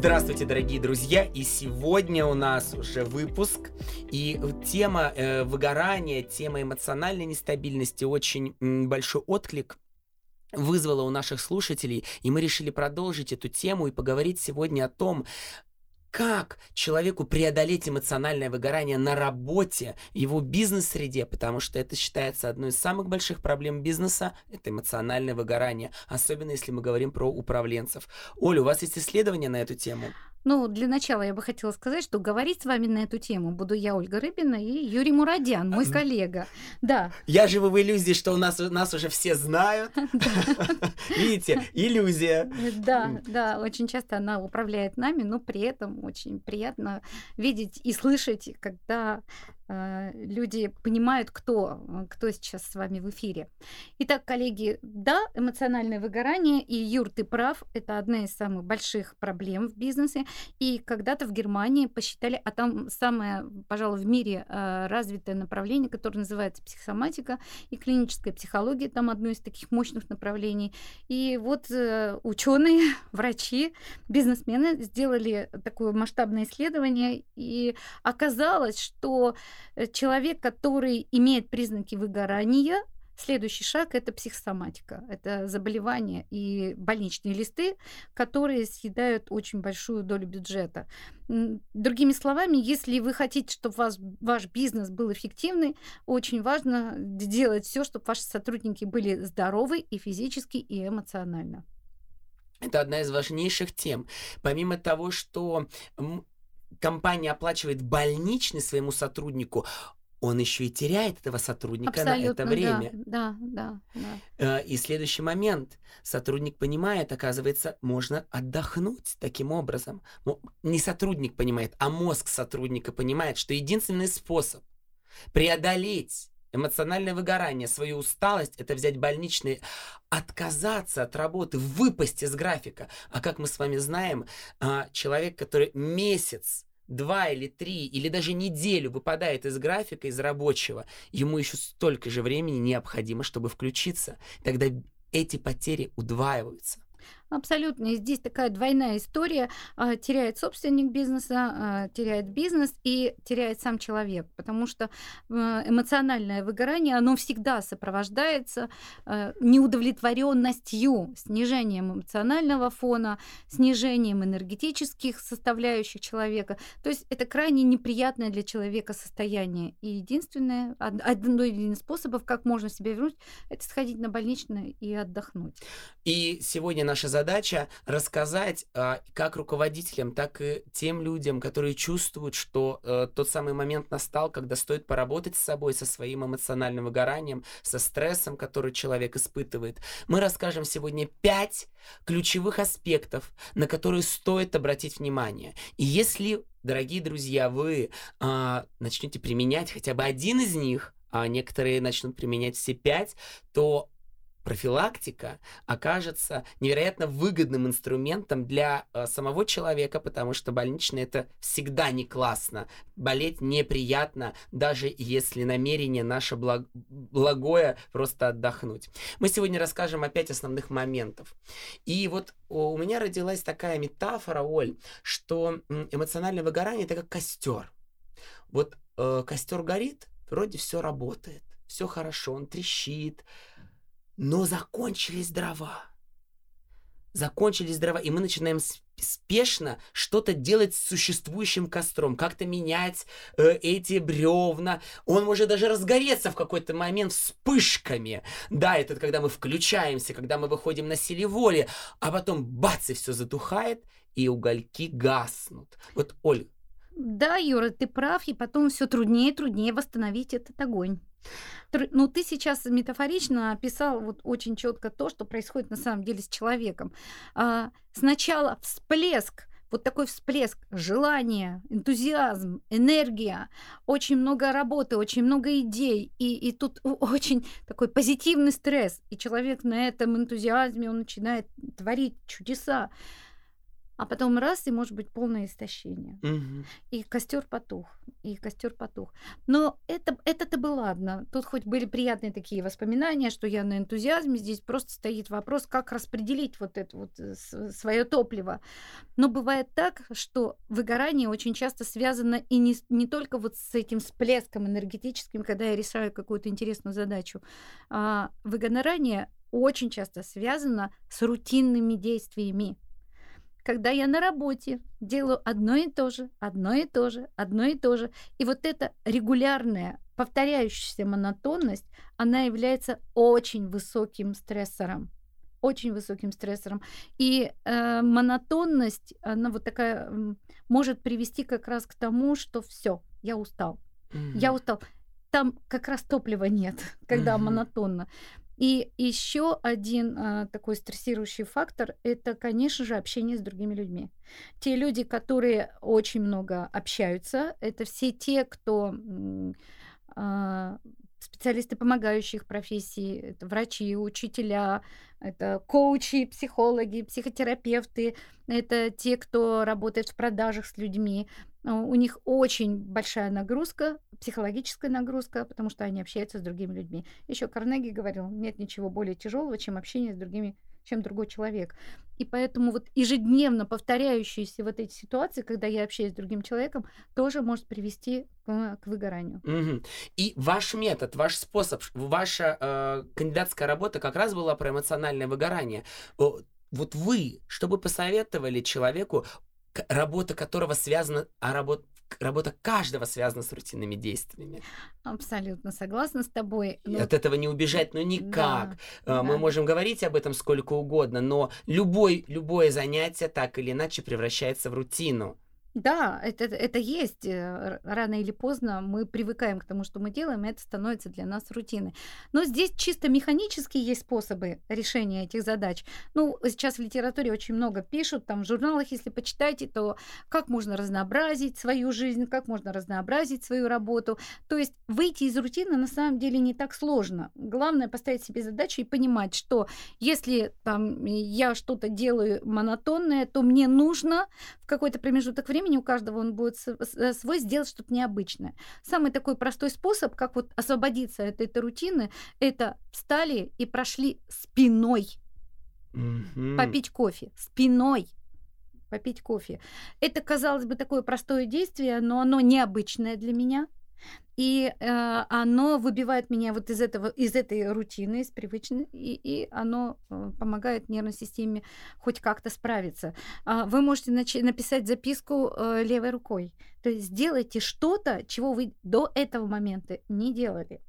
Здравствуйте, дорогие друзья! И сегодня у нас уже выпуск. И тема э, выгорания, тема эмоциональной нестабильности очень м, большой отклик вызвала у наших слушателей, и мы решили продолжить эту тему и поговорить сегодня о том, как человеку преодолеть эмоциональное выгорание на работе, его бизнес-среде, потому что это считается одной из самых больших проблем бизнеса, это эмоциональное выгорание, особенно если мы говорим про управленцев. Оля, у вас есть исследования на эту тему? Ну, для начала я бы хотела сказать, что говорить с вами на эту тему буду я, Ольга Рыбина, и Юрий Мурадян, мой коллега. Да. Я живу в иллюзии, что у нас, нас уже все знают. Видите, иллюзия. Да, да, очень часто она управляет нами, но при этом очень приятно видеть и слышать, когда Э, люди понимают, кто, э, кто сейчас с вами в эфире. Итак, коллеги, да, эмоциональное выгорание, и Юр, ты прав, это одна из самых больших проблем в бизнесе. И когда-то в Германии посчитали, а там самое, пожалуй, в мире э, развитое направление, которое называется психосоматика и клиническая психология, там одно из таких мощных направлений. И вот ученые, врачи, бизнесмены сделали такое масштабное исследование, и оказалось, что Э, человек, который имеет признаки выгорания, Следующий шаг – это психосоматика. Это заболевания и больничные листы, которые съедают очень большую долю бюджета. Другими словами, если вы хотите, чтобы вас, ваш бизнес был эффективный, очень важно делать все, чтобы ваши сотрудники были здоровы и физически, и эмоционально. Это одна из важнейших тем. Помимо того, что компания оплачивает больничный своему сотруднику, он еще и теряет этого сотрудника Абсолютно, на это время. Да, да, да. Э, и следующий момент. Сотрудник понимает, оказывается, можно отдохнуть таким образом. Не сотрудник понимает, а мозг сотрудника понимает, что единственный способ преодолеть эмоциональное выгорание, свою усталость, это взять больничный, отказаться от работы, выпасть из графика. А как мы с вами знаем, а, человек, который месяц два или три, или даже неделю выпадает из графика, из рабочего, ему еще столько же времени необходимо, чтобы включиться. Тогда эти потери удваиваются. Абсолютно. И здесь такая двойная история. А, теряет собственник бизнеса, а, теряет бизнес и теряет сам человек. Потому что а, эмоциональное выгорание, оно всегда сопровождается неудовлетворенностью, снижением эмоционального фона, снижением энергетических составляющих человека. То есть это крайне неприятное для человека состояние. И единственное, один из способов, как можно себя вернуть, это сходить на больничное и отдохнуть. И сегодня наша задача задача рассказать а, как руководителям, так и тем людям, которые чувствуют, что э, тот самый момент настал, когда стоит поработать с собой, со своим эмоциональным выгоранием, со стрессом, который человек испытывает. Мы расскажем сегодня пять ключевых аспектов, на которые стоит обратить внимание. И если, дорогие друзья, вы а, начнете применять хотя бы один из них, а некоторые начнут применять все пять, то профилактика окажется невероятно выгодным инструментом для э, самого человека, потому что больничный это всегда не классно. Болеть неприятно, даже если намерение наше благ... благое просто отдохнуть. Мы сегодня расскажем о пять основных моментов. И вот у меня родилась такая метафора, Оль, что эмоциональное выгорание это как костер. Вот э, костер горит, вроде все работает, все хорошо, он трещит, но закончились дрова. Закончились дрова, и мы начинаем спешно что-то делать с существующим костром, как-то менять э, эти бревна. Он может даже разгореться в какой-то момент вспышками. Да, это когда мы включаемся, когда мы выходим на силе воли, а потом бац, и все затухает, и угольки гаснут. Вот, Оль. Да, Юра, ты прав, и потом все труднее и труднее восстановить этот огонь. Ну, ты сейчас метафорично описал вот очень четко то, что происходит на самом деле с человеком. А, сначала всплеск вот такой всплеск желания, энтузиазм, энергия, очень много работы, очень много идей, и, и тут очень такой позитивный стресс, и человек на этом энтузиазме, он начинает творить чудеса. А потом раз, и может быть полное истощение. Мгм. И костер потух, и костер потух. Но это, это-то бы ладно. Тут хоть были приятные такие воспоминания, что я на энтузиазме. Здесь просто стоит вопрос, как распределить вот это вот свое топливо. Но бывает так, что выгорание очень часто связано и не, не только вот с этим всплеском энергетическим, когда я решаю какую-то интересную задачу. А выгорание очень часто связано с рутинными действиями когда я на работе делаю одно и то же, одно и то же, одно и то же. И вот эта регулярная, повторяющаяся монотонность, она является очень высоким стрессором. Очень высоким стрессором. И э, монотонность, она вот такая, может привести как раз к тому, что все, я устал. Я Мгм. устал. Там как раз топлива нет, когда Мгм. монотонно. И еще один а, такой стрессирующий фактор это, конечно же, общение с другими людьми. Те люди, которые очень много общаются, это все те, кто а, специалисты помогающих профессий, это врачи, учителя, это коучи, психологи, психотерапевты, это те, кто работает в продажах с людьми. А, У них очень большая нагрузка, психологическая нагрузка, потому что они общаются с другими людьми. Еще Карнеги говорил, нет ничего более тяжелого, чем общение с другими, чем другой человек. И поэтому вот ежедневно повторяющиеся вот эти ситуации, когда я общаюсь с другим человеком, тоже может привести к, к выгоранию. Мгм. И ваш метод, ваш способ, ваша э, кандидатская работа как раз была про эмоциональное выгорание. Вот вы, что бы посоветовали человеку, работа которого связана, а работа, работа каждого связана с рутинными действиями. Абсолютно согласна с тобой. Но От этого не убежать, ну никак. да, Э, Мы да. можем говорить об этом сколько угодно, но любой, любое занятие так или иначе превращается в рутину. Да, это, это есть. э, Рано или поздно мы привыкаем к тому, что мы делаем, и это становится для нас рутиной. Но здесь чисто механически есть способы решения этих задач. Ну, сейчас в литературе очень много пишут, там в журналах, если почитаете, то как можно разнообразить свою жизнь, как можно разнообразить свою работу. То есть выйти из рутины на самом деле не так сложно. Главное поставить себе задачу и понимать, что если там я что-то делаю монотонное, то мне нужно в какой-то промежуток времени, у каждого он будет э, свой, сделать что-то необычное. Самый такой простой способ, как вот освободиться от этой рутины, это встали и прошли спиной Мгм. попить кофе, спиной попить кофе. Это, казалось бы, такое простое действие, но оно необычное для меня. И э, оно выбивает меня вот из этого, из этой рутины, из привычной, и, и оно э, помогает нервной системе хоть как-то справиться. А, вы можете нач- написать записку э, левой рукой. То есть сделайте что-то, чего вы до этого момента не делали.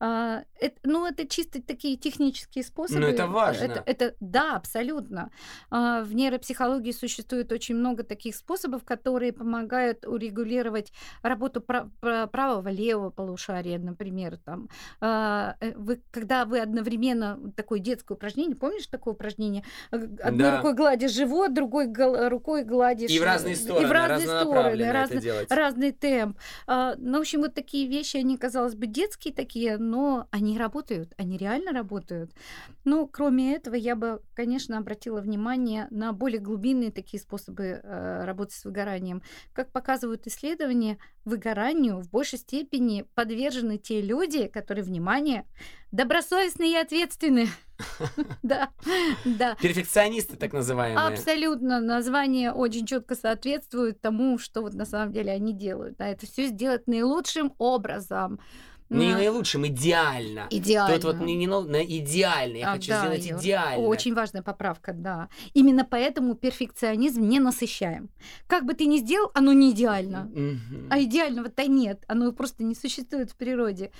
А, это, ну, это чисто такие технические способы. это важно. Это, это- да, абсолютно. А, в нейропсихологии существует очень много таких способов, которые помогают урегулировать работу пра- пра- правого, левого полушария, например. Там. А, э, вы, когда вы одновременно такое детское упражнение, помнишь такое упражнение? Э, Одной Да. рукой гладишь живот, другой гол- рукой гладишь... И в разные э, стороны, И в разные стороны, делать. разный темп. А, ну, в общем, вот такие вещи, они, казалось бы, детские такие, но они работают, они реально работают. Но кроме этого, я бы, конечно, обратила внимание на более глубинные такие способы э, работы с выгоранием. Как показывают исследования, выгоранию в большей степени подвержены те люди, которые, внимание, добросовестные и ответственные. Да, да. Перфекционисты так называемые. Абсолютно. Название очень четко соответствует тому, что вот на самом деле они делают. Да, это все сделать наилучшим образом. Не На- наилучшим, идеально. Идеально. Тут вот не, не на идеально. Я А, хочу да, сделать идеально. Очень важная поправка, да. Именно поэтому перфекционизм не насыщаем. Как бы ты ни сделал, оно не идеально. Мгм. А идеального-то нет, оно просто не существует в природе.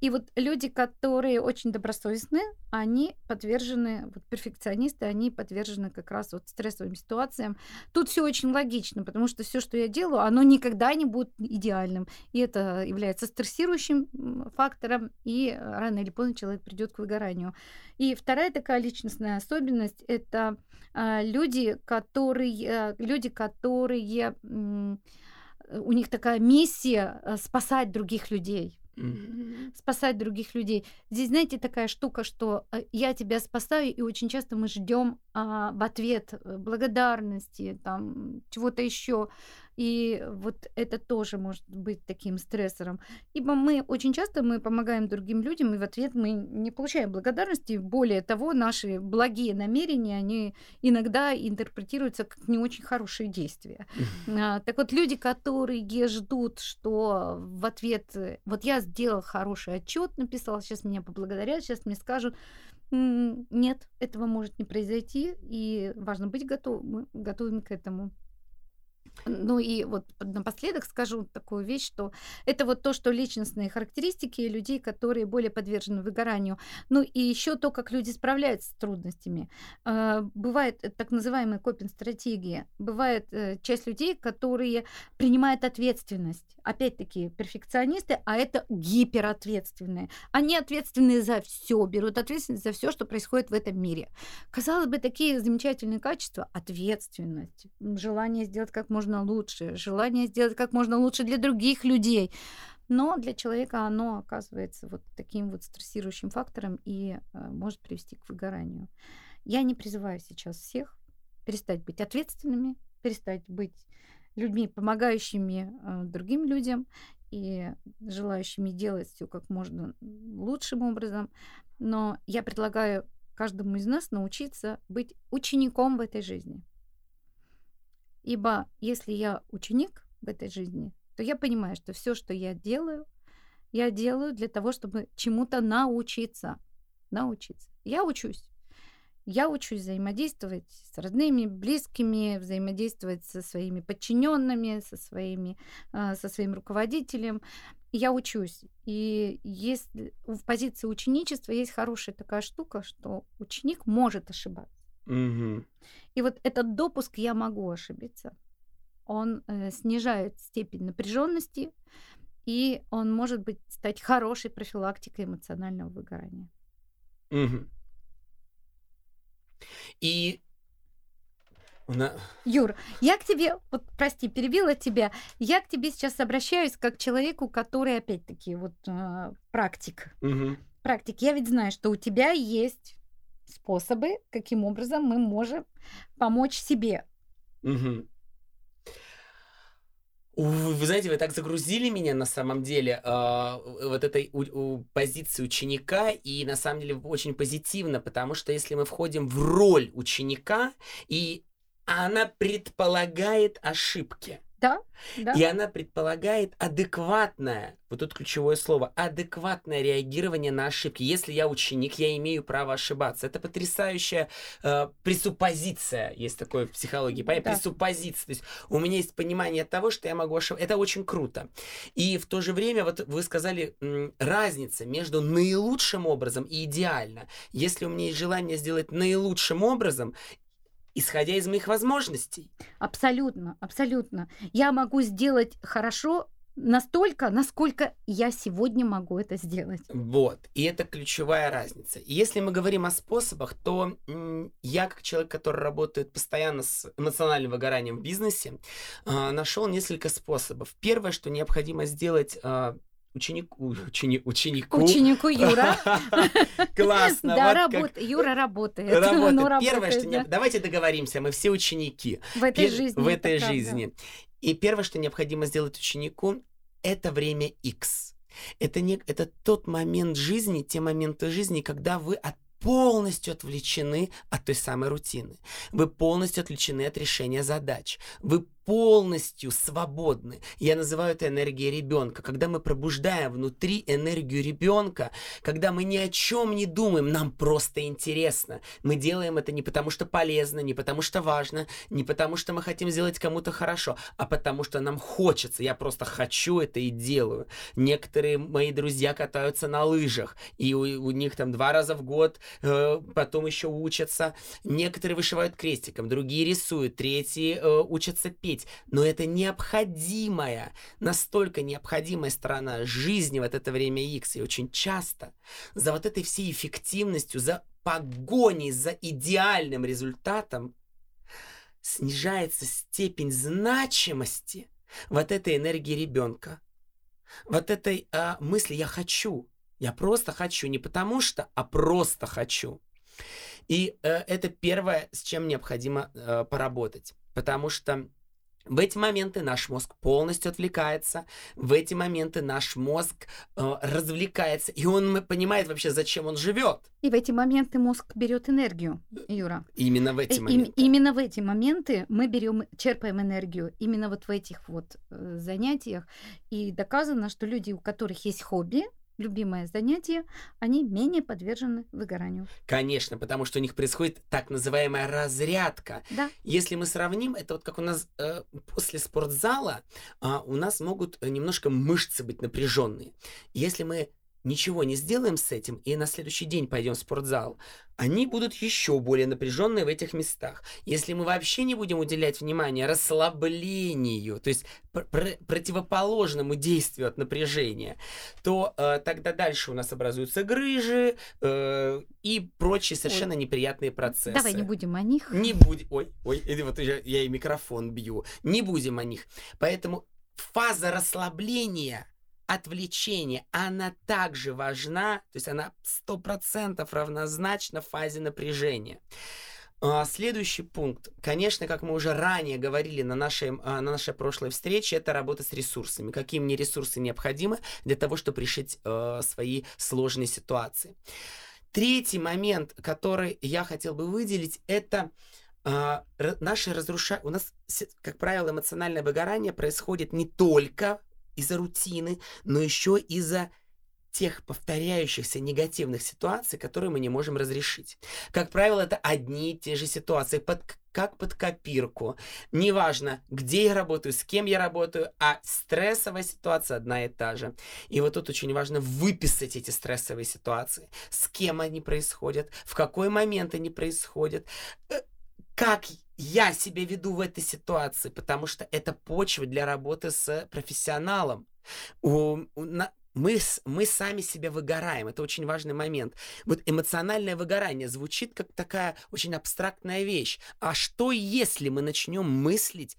И вот люди, которые очень добросовестны, они подвержены, вот перфекционисты, они подвержены как раз вот стрессовым ситуациям. Тут все очень логично, потому что все, что я делаю, оно никогда не будет идеальным. И это является стрессирующим фактором, и э, рано или поздно человек придет к выгоранию. И вторая такая личностная особенность – это а, люди, которые, люди, которые у них такая миссия э, спасать других людей Спасать других людей. Здесь, знаете, такая штука, что э, я тебя спасаю, и очень часто мы ждем а, в ответ э, благодарности, там, чего-то еще. И вот это тоже может быть таким стрессором. Ибо мы очень часто мы помогаем другим людям, и в ответ мы не получаем благодарности. Более того, наши благие намерения, они иногда интерпретируются как не очень хорошие действия. А, так вот, люди, которые ждут, что в ответ, э, вот я сделал хороший отчет, написал, сейчас меня поблагодарят, сейчас мне скажут, нет, этого может не произойти, и важно быть готовым, готовым к этому. Ну и вот напоследок скажу такую вещь, что это вот то, что личностные характеристики людей, которые более подвержены выгоранию. Ну и еще то, как люди справляются с трудностями. А, бывает э, так называемые копинг-стратегии. Бывает э, часть людей, которые принимают ответственность. Опять-таки перфекционисты, а это гиперответственные. Они ответственны за все, берут ответственность за все, что происходит в этом мире. Казалось бы, такие замечательные качества. Ответственность, желание сделать как можно можно лучше, желание сделать как можно лучше для других людей. Но для человека оно оказывается вот таким вот стрессирующим фактором и э, может привести к выгоранию. Я не призываю сейчас всех перестать быть ответственными, перестать быть людьми, помогающими э, другим людям и желающими делать все как можно лучшим образом. Но я предлагаю каждому из нас научиться быть учеником в этой жизни. Ибо если я ученик в этой жизни, то я понимаю, что все, что я делаю, я делаю для того, чтобы чему-то научиться. Научиться. Я учусь. Я учусь взаимодействовать с родными, близкими, взаимодействовать со своими подчиненными, со, своими, а, со своим руководителем. Я учусь. И если в позиции ученичества есть хорошая такая штука, что ученик может ошибаться. Угу. И вот этот допуск я могу ошибиться. Он э, снижает степень напряженности, и он может быть стать хорошей профилактикой эмоционального выгорания. Угу. И Юр, я к тебе, вот прости, перебила тебя. Я к тебе сейчас обращаюсь как к человеку, который опять-таки вот э, практик. Угу. Практик. Я ведь знаю, что у тебя есть способы, каким образом мы можем помочь себе. Угу. Вы знаете, вы так загрузили меня на самом деле э, вот этой у, у, позиции ученика, и на самом деле очень позитивно, потому что если мы входим в роль ученика, и она предполагает ошибки, да, да. И она предполагает адекватное, вот тут ключевое слово, адекватное реагирование на ошибки. Если я ученик, я имею право ошибаться. Это потрясающая э, пресуппозиция, есть такое в психологии, да. пресуппозиция. То есть у меня есть понимание того, что я могу ошибаться. Это очень круто. И в то же время, вот вы сказали, разница между наилучшим образом и идеально. Если у меня есть желание сделать наилучшим образом, исходя из моих возможностей. Абсолютно, абсолютно. Я могу сделать хорошо настолько, насколько я сегодня могу это сделать. Вот, и это ключевая разница. И если мы говорим о способах, то я, как человек, который работает постоянно с эмоциональным выгоранием в бизнесе, э, нашел несколько способов. Первое, что необходимо сделать э, ученику, учени, ученику. Ученику Юра. Классно. Да, работает. Юра работает. Работает. Первое, что не... давайте договоримся, мы все ученики. В этой жизни. В этой жизни. И первое, что необходимо сделать ученику, это время X. Это, не, это тот момент жизни, те моменты жизни, когда вы от полностью отвлечены от той самой рутины. Вы полностью отвлечены от решения задач. Вы полностью свободны. Я называю это энергией ребенка. Когда мы пробуждаем внутри энергию ребенка, когда мы ни о чем не думаем, нам просто интересно. Мы делаем это не потому, что полезно, не потому, что важно, не потому, что мы хотим сделать кому-то хорошо, а потому, что нам хочется. Я просто хочу это и делаю. Некоторые мои друзья катаются на лыжах, и у, у них там два раза в год, э, потом еще учатся. Некоторые вышивают крестиком, другие рисуют, третьи э, учатся петь жить, но это необходимая, настолько необходимая сторона жизни вот это время X. И очень часто за вот этой всей эффективностью, за погоней за идеальным результатом снижается степень значимости вот этой энергии ребенка, вот этой а, мысли «я хочу», Я просто хочу, не потому что, а просто хочу. И э, это первое, с чем необходимо э, поработать. Потому что в эти моменты наш мозг полностью отвлекается, в эти моменты наш мозг э, развлекается, и он понимает вообще, зачем он живет. И в эти моменты мозг берет энергию, Юра. Именно в эти И- моменты. им- именно в эти моменты мы берем, черпаем энергию. Именно вот в этих вот э, занятиях. И доказано, что люди, у которых есть хобби, любимое занятие, они менее подвержены выгоранию. Конечно, потому что у них происходит так называемая разрядка. Да, Если мы сравним, это вот как у нас э, после спортзала а, у нас могут э, немножко мышцы быть напряженные. Если мы ничего не сделаем с этим и на следующий день пойдем в спортзал, они будут еще более напряженные в этих местах. Если мы вообще не будем уделять внимание расслаблению, то есть пр- пр- противоположному действию от напряжения, то э, тогда дальше у нас образуются грыжи э, и прочие совершенно неприятные процессы. давай не будем о них. Не будем. Ой, ой, вот я, я и микрофон бью. Не будем о них. Поэтому фаза расслабления, отвлечения, она также важна, то есть она 100% равнозначна фазе напряжения. А, Следующий пункт, конечно, как мы уже ранее говорили на нашей, а, на нашей прошлой встрече, это работа с ресурсами. Какие мне ресурсы необходимы для того, чтобы решить э, свои сложные ситуации. Третий момент, который я хотел бы выделить, это а, наши разруша... У нас, как правило, эмоциональное выгорание происходит не только из-за рутины, но еще из-за тех повторяющихся негативных ситуаций, которые мы не можем разрешить. Как правило, это одни и те же ситуации, под, как под копирку. Неважно, где я работаю, с кем я работаю, а стрессовая ситуация одна и та же. И вот тут очень важно выписать эти стрессовые ситуации. С кем они происходят, в какой момент они происходят, э, как я себя веду в этой ситуации, потому что это почва для работы с профессионалом. У- у на- мы, мы сами себя выгораем, это очень важный момент. Вот эмоциональное выгорание звучит как такая очень абстрактная вещь. А что если мы начнем мыслить,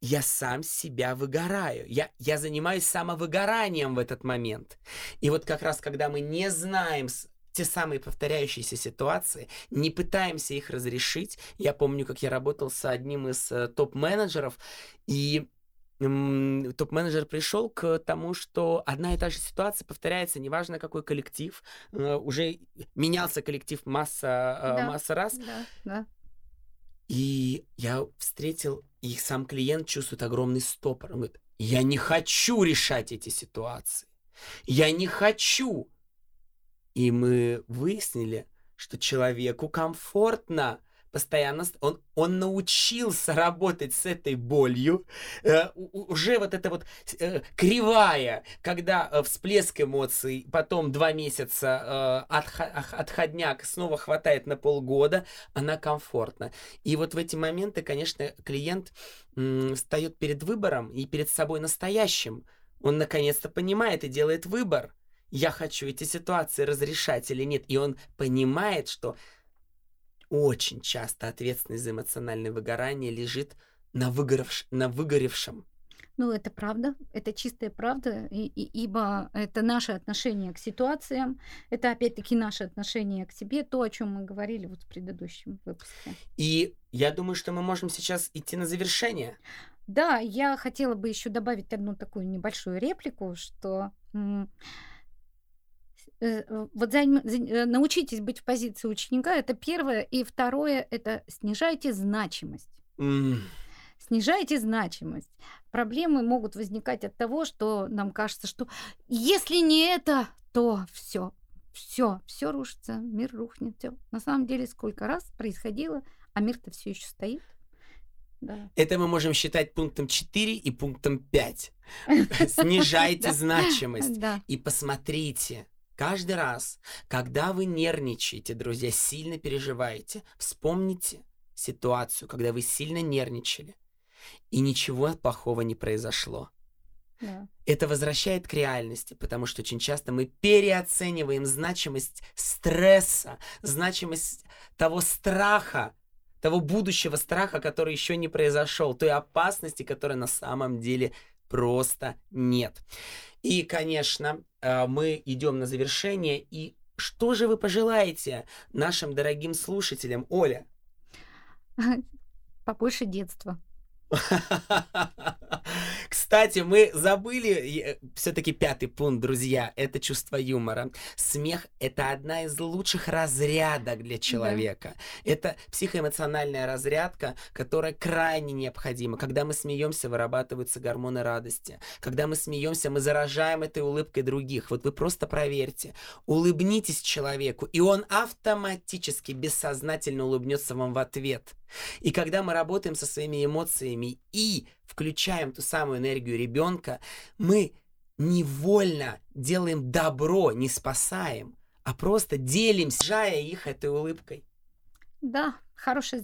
я сам себя выгораю, я, я занимаюсь самовыгоранием в этот момент. И вот как раз, когда мы не знаем те самые повторяющиеся ситуации, не пытаемся их разрешить. Я помню, как я работал с одним из э, топ-менеджеров, и топ-менеджер пришел к тому, что одна и та же ситуация повторяется, неважно какой коллектив, э, уже менялся коллектив масса, э, Да. масса раз, Да, да. и я встретил, и сам клиент чувствует огромный стопор. Он говорит, я не хочу решать эти ситуации. Я не хочу. И мы выяснили, что человеку комфортно постоянно... ст- Он, он научился работать с этой болью. Э, уже вот эта вот э, кривая, когда э, всплеск эмоций, потом два месяца э, ах- отходняк снова хватает на полгода, она комфортна. И вот в эти моменты, конечно, клиент встает перед выбором и перед собой настоящим. Он наконец-то понимает и делает выбор. Я хочу эти ситуации разрешать или нет. И он понимает, что очень часто ответственность за эмоциональное выгорание лежит на, выгоревш... на выгоревшем. Ну, это правда, это чистая правда, и, и- ибо это наше отношение к ситуациям, это опять-таки наше отношение к себе, то, о чем мы говорили вот в предыдущем выпуске. И я думаю, что мы можем сейчас идти на завершение. Да, я хотела бы еще добавить одну такую небольшую реплику, что вот займ- за- э, научитесь быть в позиции ученика, это первое, и второе, это снижайте значимость. М, Снижайте значимость. Проблемы могут возникать от того, что нам кажется, что если не это, то все, все, все рушится, мир рухнет, все. На самом деле, сколько раз происходило, а мир-то все еще стоит. Да. Это мы можем считать пунктом 4 и пунктом 5. Снижайте значимость. И посмотрите, каждый раз, когда вы нервничаете, друзья, сильно переживаете, вспомните ситуацию, когда вы сильно нервничали, и ничего плохого не произошло. да. Это возвращает к реальности, потому что очень часто мы переоцениваем значимость стресса, значимость того страха, того будущего страха, который еще не произошел, той опасности, которая на самом деле просто нет. И, конечно, э, мы идем на завершение. И что же вы пожелаете нашим дорогим слушателям, Оля? Побольше детства. Кстати, мы забыли все-таки пятый пункт, друзья, это чувство юмора. Смех — это одна из лучших разрядок для человека. Да. Это психоэмоциональная разрядка, которая крайне необходима. Когда мы смеемся, вырабатываются гормоны радости. Когда мы смеемся, мы заражаем этой улыбкой других. Вот вы просто проверьте. Улыбнитесь человеку, и он автоматически, бессознательно улыбнется вам в ответ. И когда мы работаем со своими эмоциями и включаем ту самую энергию ребенка, мы невольно делаем добро, не спасаем, а просто делимся, жая их этой улыбкой. Да, хорошее